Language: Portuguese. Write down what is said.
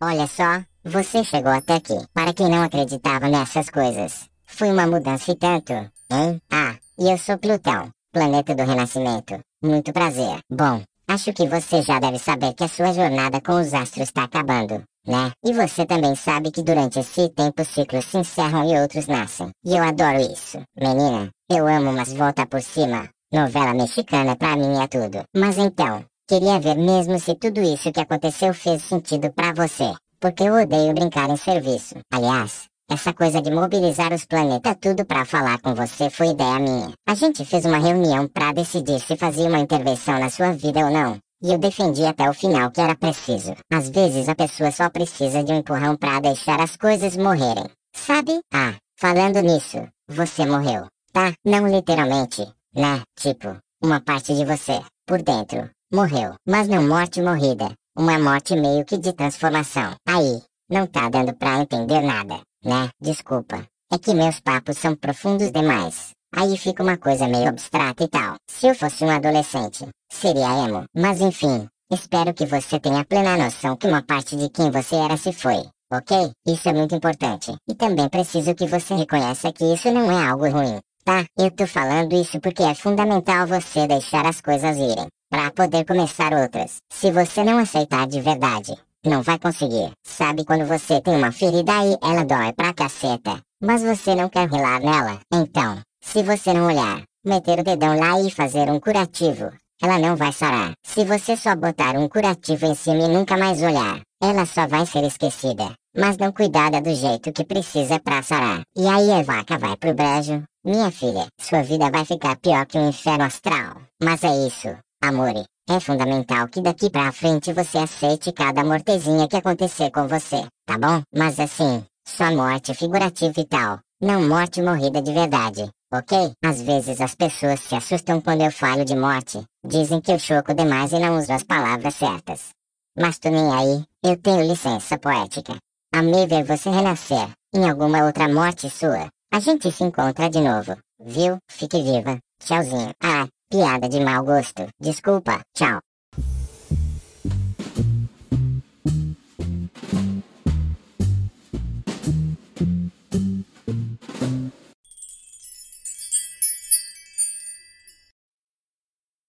Olha só, você chegou até aqui. Para quem não acreditava nessas coisas, foi uma mudança e tanto, hein? Ah, e eu sou Plutão, planeta do renascimento. Muito prazer. Bom, acho que você já deve saber que a sua jornada com os astros está acabando, né? E você também sabe que durante esse tempo ciclos se encerram e outros nascem. E eu adoro isso. Menina, eu amo umas volta por cima. Novela mexicana pra mim é tudo. Mas então, queria ver mesmo se tudo isso que aconteceu fez sentido pra você. Porque eu odeio brincar em serviço. Aliás, essa coisa de mobilizar os planetas tudo para falar com você foi ideia minha. A gente fez uma reunião para decidir se fazia uma intervenção na sua vida ou não. E eu defendi até o final que era preciso. Às vezes a pessoa só precisa de um empurrão para deixar as coisas morrerem. Sabe? Ah, falando nisso, você morreu. Tá? Não literalmente, né? Tipo, uma parte de você, por dentro, morreu. Mas não morte morrida. Uma morte meio que de transformação. Aí, não tá dando pra entender nada né? Desculpa. É que meus papos são profundos demais. Aí fica uma coisa meio abstrata e tal. Se eu fosse um adolescente, seria emo. Mas enfim, espero que você tenha plena noção que uma parte de quem você era se foi. Ok? Isso é muito importante. E também preciso que você reconheça que isso não é algo ruim. Tá? Eu tô falando isso porque é fundamental você deixar as coisas irem. Para poder começar outras. Se você não aceitar de verdade, não vai conseguir. Sabe quando você tem uma ferida e ela dói pra caceta, mas você não quer relar nela? Então, se você não olhar, meter o dedão lá e fazer um curativo, ela não vai sarar. Se você só botar um curativo em cima e nunca mais olhar, ela só vai ser esquecida. Mas não cuidada do jeito que precisa pra sarar. E aí a vaca vai pro brejo. Minha filha, sua vida vai ficar pior que um inferno astral. Mas é isso, amore. É fundamental que daqui pra frente você aceite cada mortezinha que acontecer com você, tá bom? Mas assim, só morte figurativa e tal, não morte morrida de verdade, ok? Às vezes as pessoas se assustam quando eu falo de morte, dizem que eu choco demais e não uso as palavras certas. Mas tô nem aí, eu tenho licença poética. Amei ver você renascer, em alguma outra morte sua. A gente se encontra de novo, viu? Fique viva. Tchauzinho. Ah, Piada de mau gosto. Desculpa. Tchau.